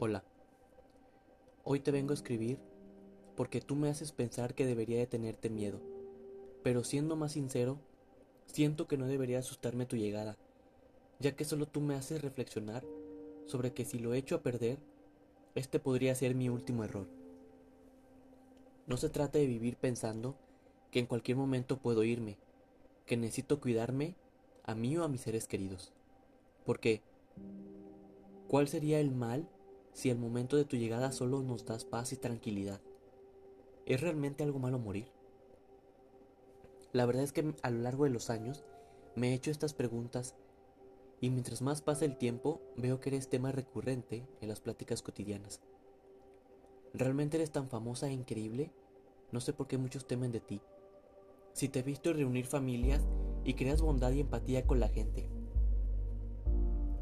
Hola. Hoy te vengo a escribir porque tú me haces pensar que debería de tenerte miedo, pero siendo más sincero, siento que no debería asustarme tu llegada, ya que solo tú me haces reflexionar sobre que si lo echo a perder, este podría ser mi último error. No se trata de vivir pensando que en cualquier momento puedo irme, que necesito cuidarme a mí o a mis seres queridos. Porque, ¿cuál sería el mal si al momento de tu llegada solo nos das paz y tranquilidad? ¿Es realmente algo malo morir? La verdad es que a lo largo de los años me he hecho estas preguntas y mientras más pasa el tiempo veo que eres tema recurrente en las pláticas cotidianas. ¿Realmente eres tan famosa e increíble? No sé por qué muchos temen de ti. Si te he visto reunir familias y creas bondad y empatía con la gente.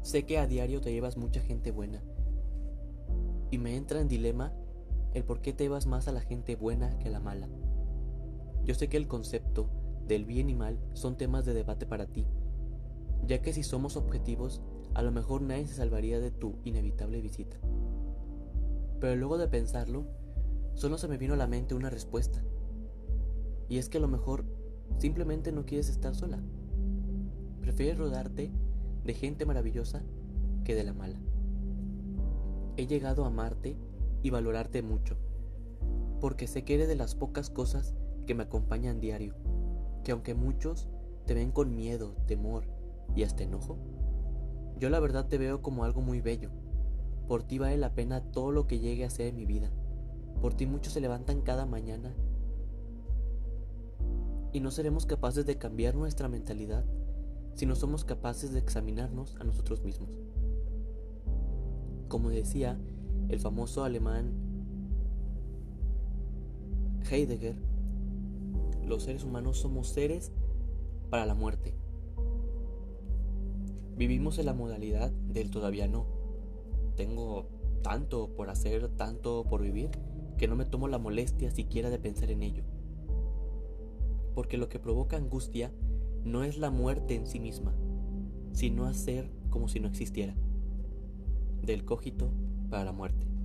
Sé que a diario te llevas mucha gente buena. Y me entra en dilema el por qué te llevas más a la gente buena que a la mala. Yo sé que el concepto del bien y mal son temas de debate para ti, ya que si somos objetivos, a lo mejor nadie se salvaría de tu inevitable visita. Pero luego de pensarlo, solo se me vino a la mente una respuesta. Y es que a lo mejor simplemente no quieres estar sola. Prefieres rodarte de gente maravillosa que de la mala. He llegado a amarte y valorarte mucho, porque sé que eres de las pocas cosas que me acompañan diario, que aunque muchos te ven con miedo, temor y hasta enojo, yo la verdad te veo como algo muy bello. Por ti vale la pena todo lo que llegue a ser en mi vida. Por ti muchos se levantan cada mañana y no seremos capaces de cambiar nuestra mentalidad si no somos capaces de examinarnos a nosotros mismos. Como decía el famoso alemán Heidegger, los seres humanos somos seres para la muerte. Vivimos en la modalidad del todavía no. Tengo tanto por hacer, tanto por vivir, que no me tomo la molestia siquiera de pensar en ello porque lo que provoca angustia no es la muerte en sí misma, sino hacer como si no existiera. Del cogito para la muerte.